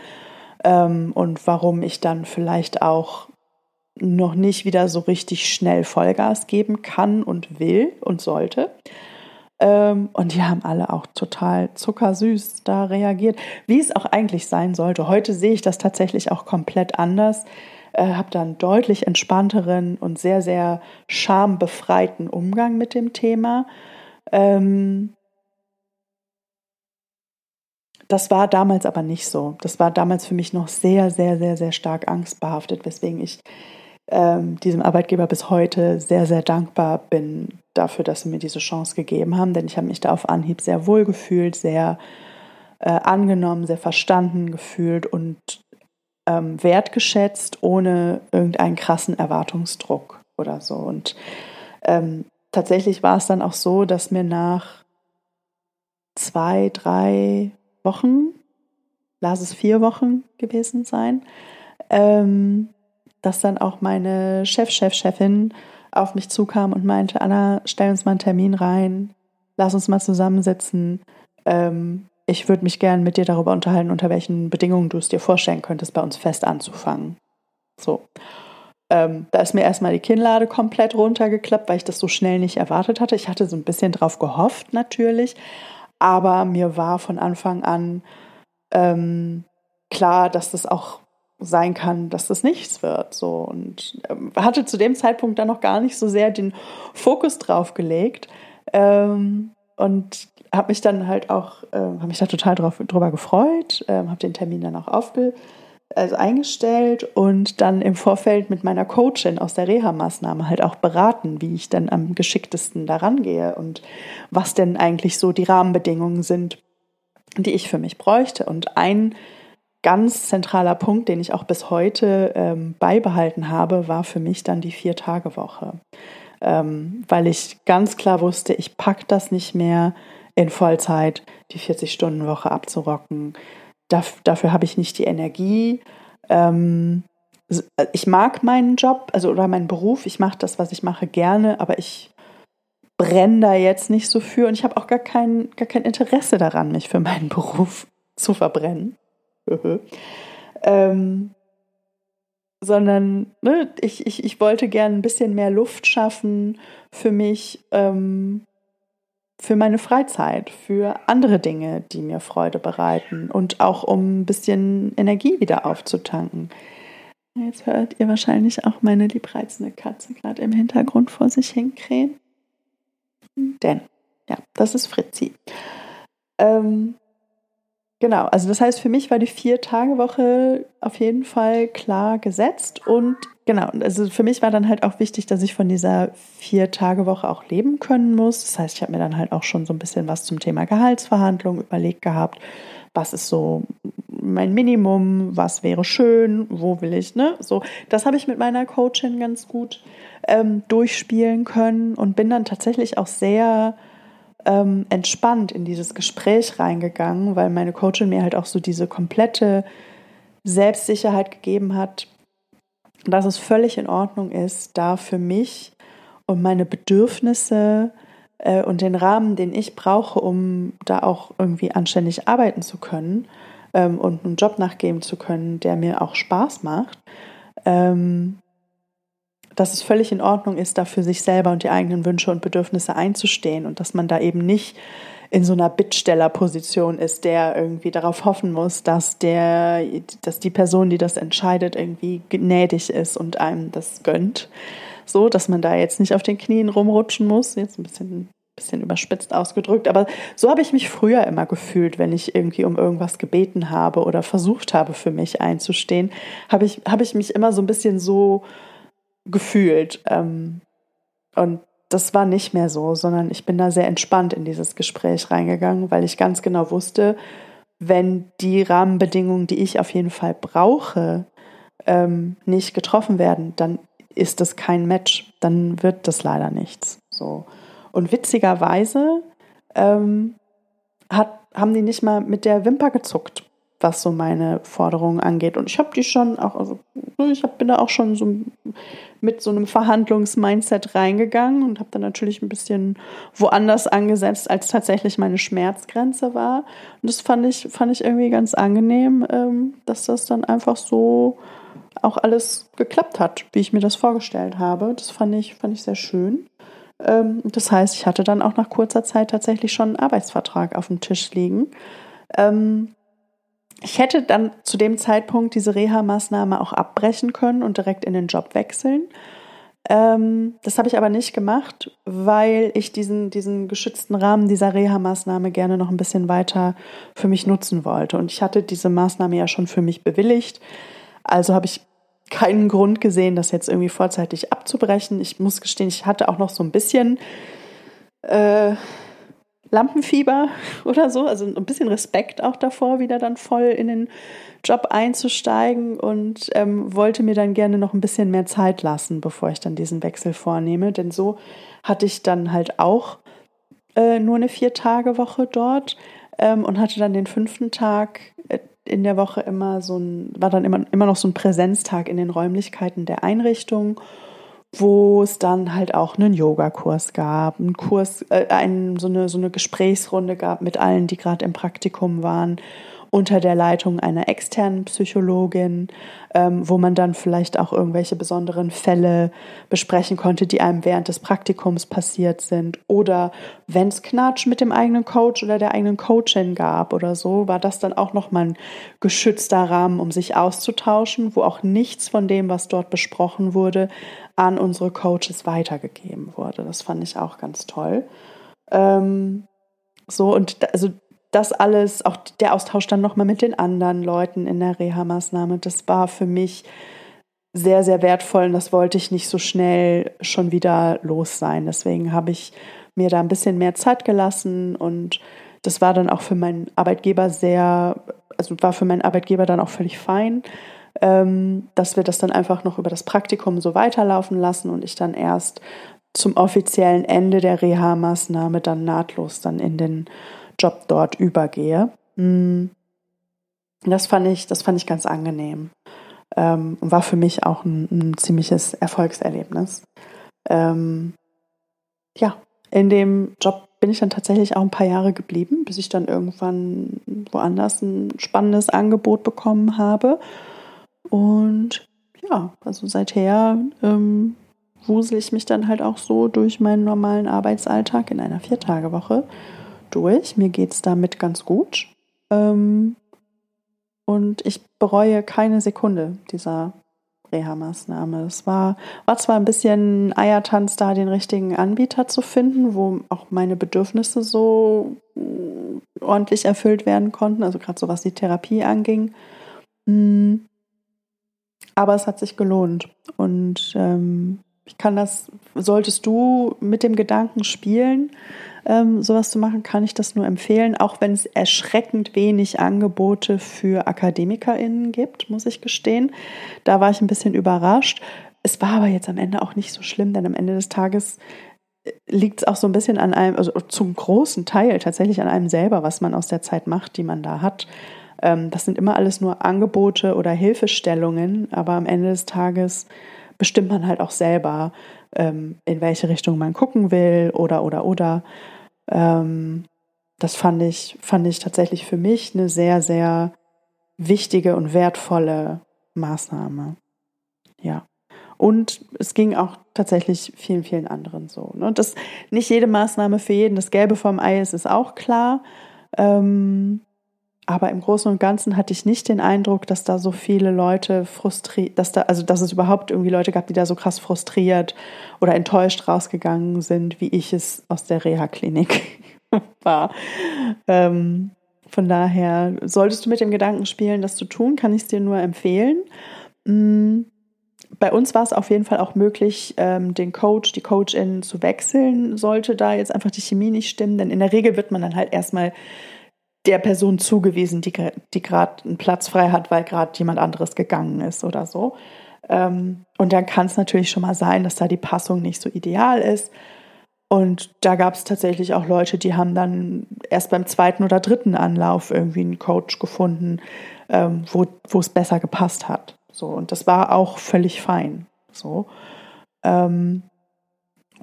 ähm, und warum ich dann vielleicht auch noch nicht wieder so richtig schnell Vollgas geben kann und will und sollte. Ähm, und die haben alle auch total zuckersüß da reagiert, wie es auch eigentlich sein sollte. Heute sehe ich das tatsächlich auch komplett anders. Äh, habe da einen deutlich entspannteren und sehr, sehr schambefreiten Umgang mit dem Thema. Ähm, das war damals aber nicht so. Das war damals für mich noch sehr, sehr, sehr, sehr stark angstbehaftet, weswegen ich ähm, diesem Arbeitgeber bis heute sehr, sehr dankbar bin dafür, dass sie mir diese Chance gegeben haben, denn ich habe mich da auf Anhieb sehr wohl gefühlt, sehr äh, angenommen, sehr verstanden gefühlt und ähm, wertgeschätzt, ohne irgendeinen krassen Erwartungsdruck oder so. Und ähm, tatsächlich war es dann auch so, dass mir nach zwei, drei Wochen, lass es vier Wochen gewesen sein, ähm, dass dann auch meine Chef, Chef, Chefin auf mich zukam und meinte, Anna, stell uns mal einen Termin rein, lass uns mal zusammensitzen. Ähm, ich würde mich gern mit dir darüber unterhalten, unter welchen Bedingungen du es dir vorstellen könntest, bei uns fest anzufangen. So. Ähm, da ist mir erstmal die Kinnlade komplett runtergeklappt, weil ich das so schnell nicht erwartet hatte. Ich hatte so ein bisschen drauf gehofft, natürlich. Aber mir war von Anfang an ähm, klar, dass das auch sein kann, dass das nichts wird. So und ähm, hatte zu dem Zeitpunkt dann noch gar nicht so sehr den Fokus drauf gelegt ähm, und habe mich dann halt auch, äh, habe mich da total drauf, drüber gefreut, äh, habe den Termin dann auch aufge also eingestellt und dann im Vorfeld mit meiner Coachin aus der Reha-Maßnahme halt auch beraten, wie ich dann am geschicktesten daran gehe und was denn eigentlich so die Rahmenbedingungen sind, die ich für mich bräuchte. Und ein ganz zentraler Punkt, den ich auch bis heute ähm, beibehalten habe, war für mich dann die Vier-Tage-Woche. Ähm, weil ich ganz klar wusste, ich packe das nicht mehr in Vollzeit, die 40-Stunden-Woche abzurocken dafür habe ich nicht die Energie. Ähm, ich mag meinen Job, also oder meinen Beruf. Ich mache das, was ich mache, gerne, aber ich brenne da jetzt nicht so für und ich habe auch gar kein, gar kein Interesse daran, mich für meinen Beruf zu verbrennen. ähm, sondern ne, ich, ich, ich wollte gerne ein bisschen mehr Luft schaffen für mich, ähm, für meine Freizeit, für andere Dinge, die mir Freude bereiten und auch um ein bisschen Energie wieder aufzutanken. Jetzt hört ihr wahrscheinlich auch meine liebreizende Katze gerade im Hintergrund vor sich hinkrähen. Denn, ja, das ist Fritzi. Ähm, genau, also das heißt, für mich war die Vier-Tage-Woche auf jeden Fall klar gesetzt und Genau, also für mich war dann halt auch wichtig, dass ich von dieser Vier-Tage-Woche auch leben können muss. Das heißt, ich habe mir dann halt auch schon so ein bisschen was zum Thema Gehaltsverhandlung überlegt gehabt. Was ist so mein Minimum, was wäre schön, wo will ich, ne? So, das habe ich mit meiner Coachin ganz gut ähm, durchspielen können und bin dann tatsächlich auch sehr ähm, entspannt in dieses Gespräch reingegangen, weil meine Coachin mir halt auch so diese komplette Selbstsicherheit gegeben hat, dass es völlig in Ordnung ist, da für mich und meine Bedürfnisse äh, und den Rahmen, den ich brauche, um da auch irgendwie anständig arbeiten zu können ähm, und einen Job nachgeben zu können, der mir auch Spaß macht, ähm, dass es völlig in Ordnung ist, da für sich selber und die eigenen Wünsche und Bedürfnisse einzustehen und dass man da eben nicht in so einer Bittstellerposition ist, der irgendwie darauf hoffen muss, dass der, dass die Person, die das entscheidet, irgendwie gnädig ist und einem das gönnt. So, dass man da jetzt nicht auf den Knien rumrutschen muss. Jetzt ein bisschen, bisschen überspitzt ausgedrückt. Aber so habe ich mich früher immer gefühlt, wenn ich irgendwie um irgendwas gebeten habe oder versucht habe, für mich einzustehen, habe ich, habe ich mich immer so ein bisschen so gefühlt. Ähm, und das war nicht mehr so, sondern ich bin da sehr entspannt in dieses Gespräch reingegangen, weil ich ganz genau wusste, wenn die Rahmenbedingungen, die ich auf jeden Fall brauche, ähm, nicht getroffen werden, dann ist das kein Match, dann wird das leider nichts. So. Und witzigerweise ähm, hat, haben die nicht mal mit der Wimper gezuckt was so meine Forderungen angeht. Und ich habe die schon auch, also ich hab, bin da auch schon so mit so einem Verhandlungsmindset reingegangen und habe dann natürlich ein bisschen woanders angesetzt, als tatsächlich meine Schmerzgrenze war. Und das fand ich, fand ich irgendwie ganz angenehm, ähm, dass das dann einfach so auch alles geklappt hat, wie ich mir das vorgestellt habe. Das fand ich, fand ich sehr schön. Ähm, das heißt, ich hatte dann auch nach kurzer Zeit tatsächlich schon einen Arbeitsvertrag auf dem Tisch liegen. Ähm, ich hätte dann zu dem Zeitpunkt diese Reha-Maßnahme auch abbrechen können und direkt in den Job wechseln. Ähm, das habe ich aber nicht gemacht, weil ich diesen, diesen geschützten Rahmen dieser Reha-Maßnahme gerne noch ein bisschen weiter für mich nutzen wollte. Und ich hatte diese Maßnahme ja schon für mich bewilligt. Also habe ich keinen Grund gesehen, das jetzt irgendwie vorzeitig abzubrechen. Ich muss gestehen, ich hatte auch noch so ein bisschen äh, Lampenfieber oder so, also ein bisschen Respekt auch davor, wieder dann voll in den Job einzusteigen und ähm, wollte mir dann gerne noch ein bisschen mehr Zeit lassen, bevor ich dann diesen Wechsel vornehme. Denn so hatte ich dann halt auch äh, nur eine Vier-Tage-Woche dort ähm, und hatte dann den fünften Tag äh, in der Woche immer so ein, war dann immer, immer noch so ein Präsenztag in den Räumlichkeiten der Einrichtung wo es dann halt auch einen Yogakurs gab, einen Kurs, äh, einen, so, eine, so eine Gesprächsrunde gab mit allen, die gerade im Praktikum waren unter der Leitung einer externen Psychologin, ähm, wo man dann vielleicht auch irgendwelche besonderen Fälle besprechen konnte, die einem während des Praktikums passiert sind. Oder wenn es Knatsch mit dem eigenen Coach oder der eigenen Coachin gab oder so, war das dann auch nochmal ein geschützter Rahmen, um sich auszutauschen, wo auch nichts von dem, was dort besprochen wurde, an unsere Coaches weitergegeben wurde. Das fand ich auch ganz toll. Ähm, so, und also das alles, auch der Austausch dann nochmal mit den anderen Leuten in der Reha-Maßnahme, das war für mich sehr, sehr wertvoll und das wollte ich nicht so schnell schon wieder los sein. Deswegen habe ich mir da ein bisschen mehr Zeit gelassen und das war dann auch für meinen Arbeitgeber sehr, also war für meinen Arbeitgeber dann auch völlig fein, ähm, dass wir das dann einfach noch über das Praktikum so weiterlaufen lassen und ich dann erst zum offiziellen Ende der Reha-Maßnahme dann nahtlos dann in den Job dort übergehe. Mm. Das fand ich, das fand ich ganz angenehm ähm, und war für mich auch ein, ein ziemliches Erfolgserlebnis. Ähm, ja, in dem Job bin ich dann tatsächlich auch ein paar Jahre geblieben, bis ich dann irgendwann woanders ein spannendes Angebot bekommen habe. Und ja, also seither ähm, wusel ich mich dann halt auch so durch meinen normalen Arbeitsalltag in einer Viertagewoche durch. Mir geht es damit ganz gut. Ähm, und ich bereue keine Sekunde dieser Reha-Maßnahme. Es war, war zwar ein bisschen Eiertanz, da den richtigen Anbieter zu finden, wo auch meine Bedürfnisse so äh, ordentlich erfüllt werden konnten, also gerade so was die Therapie anging. Hm. Aber es hat sich gelohnt. Und ähm, ich kann das, solltest du mit dem Gedanken spielen, ähm, sowas zu machen, kann ich das nur empfehlen, auch wenn es erschreckend wenig Angebote für AkademikerInnen gibt, muss ich gestehen. Da war ich ein bisschen überrascht. Es war aber jetzt am Ende auch nicht so schlimm, denn am Ende des Tages äh, liegt es auch so ein bisschen an einem, also zum großen Teil tatsächlich an einem selber, was man aus der Zeit macht, die man da hat. Ähm, das sind immer alles nur Angebote oder Hilfestellungen, aber am Ende des Tages bestimmt man halt auch selber, ähm, in welche Richtung man gucken will oder oder oder. Ähm, das fand ich, fand ich tatsächlich für mich eine sehr, sehr wichtige und wertvolle Maßnahme. Ja. Und es ging auch tatsächlich vielen, vielen anderen so. Ne? Das, nicht jede Maßnahme für jeden das Gelbe vom Ei ist, ist auch klar. Ähm, aber im Großen und Ganzen hatte ich nicht den Eindruck, dass da so viele Leute frustriert, dass da, also dass es überhaupt irgendwie Leute gab, die da so krass frustriert oder enttäuscht rausgegangen sind, wie ich es aus der Reha-Klinik war. Ähm, von daher solltest du mit dem Gedanken spielen, das zu tun, kann ich es dir nur empfehlen. Mhm. Bei uns war es auf jeden Fall auch möglich, ähm, den Coach, die Coachin zu wechseln, sollte da jetzt einfach die Chemie nicht stimmen. Denn in der Regel wird man dann halt erstmal der Person zugewiesen, die, die gerade einen Platz frei hat, weil gerade jemand anderes gegangen ist oder so. Ähm, und dann kann es natürlich schon mal sein, dass da die Passung nicht so ideal ist. Und da gab es tatsächlich auch Leute, die haben dann erst beim zweiten oder dritten Anlauf irgendwie einen Coach gefunden, ähm, wo es besser gepasst hat. So, und das war auch völlig fein. So. Ähm,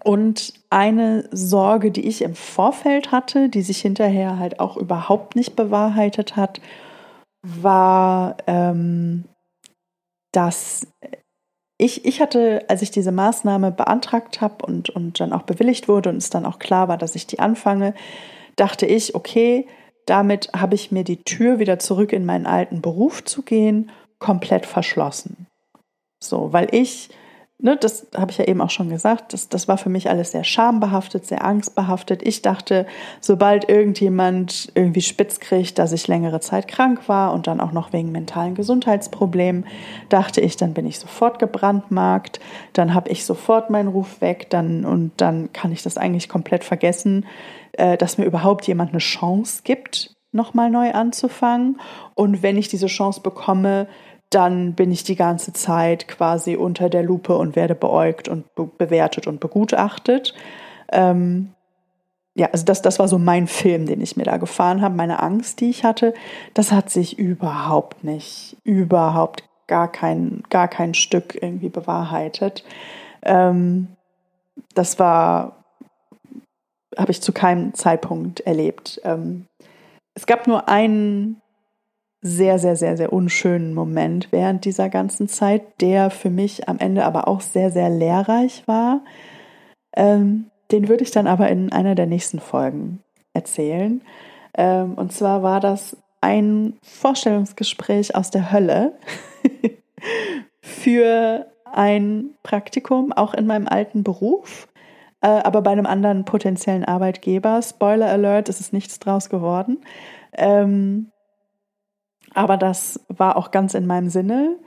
und eine Sorge, die ich im Vorfeld hatte, die sich hinterher halt auch überhaupt nicht bewahrheitet hat, war, ähm, dass ich, ich hatte, als ich diese Maßnahme beantragt habe und, und dann auch bewilligt wurde und es dann auch klar war, dass ich die anfange, dachte ich, okay, damit habe ich mir die Tür wieder zurück in meinen alten Beruf zu gehen, komplett verschlossen. So, weil ich ne, das habe ich ja eben auch schon gesagt, das, das war für mich alles sehr schambehaftet, sehr angstbehaftet. Ich dachte, sobald irgendjemand irgendwie spitz kriegt, dass ich längere Zeit krank war und dann auch noch wegen mentalen Gesundheitsproblemen, dachte ich, dann bin ich sofort gebrandmarkt, dann habe ich sofort meinen Ruf weg, dann und dann kann ich das eigentlich komplett vergessen, äh, dass mir überhaupt jemand eine Chance gibt, nochmal neu anzufangen. Und wenn ich diese Chance bekomme, dann bin ich die ganze Zeit quasi unter der Lupe und werde beäugt und be bewertet und begutachtet. Ähm, ja, also das, das war so mein Film, den ich mir da gefahren habe. Meine Angst, die ich hatte, das hat sich überhaupt nicht, überhaupt gar kein, gar kein Stück irgendwie bewahrheitet. Ähm, das war, habe ich zu keinem Zeitpunkt erlebt. Ähm, es gab nur einen sehr, sehr, sehr, sehr unschönen Moment während dieser ganzen Zeit, der für mich am Ende aber auch sehr, sehr lehrreich war. Ähm, den würde ich dann aber in einer der nächsten Folgen erzählen. Ähm, und zwar war das ein Vorstellungsgespräch aus der Hölle für ein Praktikum, auch in meinem alten Beruf, äh, aber bei einem anderen potenziellen Arbeitgeber. Spoiler Alert, es ist nichts draus geworden. Ähm, aber das war auch ganz in meinem Sinne,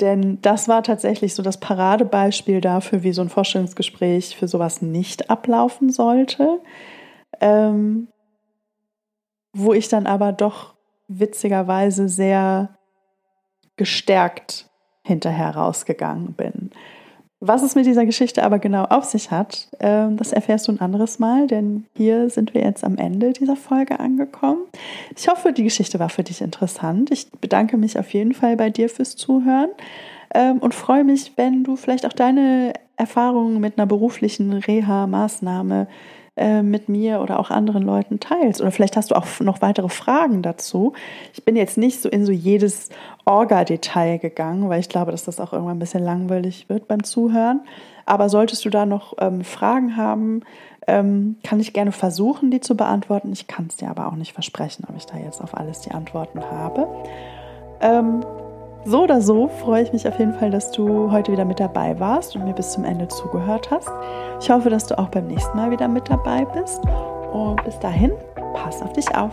denn das war tatsächlich so das Paradebeispiel dafür, wie so ein Vorstellungsgespräch für sowas nicht ablaufen sollte. Ähm, wo ich dann aber doch witzigerweise sehr gestärkt hinterher rausgegangen bin. Was es mit dieser Geschichte aber genau auf sich hat, äh, das erfährst du ein anderes Mal, denn hier sind wir jetzt am Ende dieser Folge angekommen. Ich hoffe, die Geschichte war für dich interessant. Ich bedanke mich auf jeden Fall bei dir fürs Zuhören ähm, und freue mich, wenn du vielleicht auch deine Erfahrungen mit einer beruflichen Reha-Maßnahme äh, mit mir oder auch anderen Leuten teilst. Oder vielleicht hast du auch noch weitere Fragen dazu. Ich bin jetzt nicht so in so jedes Orga-Detail gegangen, weil ich glaube, dass das auch irgendwann ein bisschen langweilig wird beim Zuhören. Aber solltest du da noch ähm, Fragen haben, ähm, kann ich gerne versuchen, die zu beantworten. Ich kann es dir aber auch nicht versprechen, ob ich da jetzt auf alles die Antworten habe. Ähm, so oder so freue ich mich auf jeden Fall, dass du heute wieder mit dabei warst und mir bis zum Ende zugehört hast. Ich hoffe, dass du auch beim nächsten Mal wieder mit dabei bist. Und bis dahin, pass auf dich auf.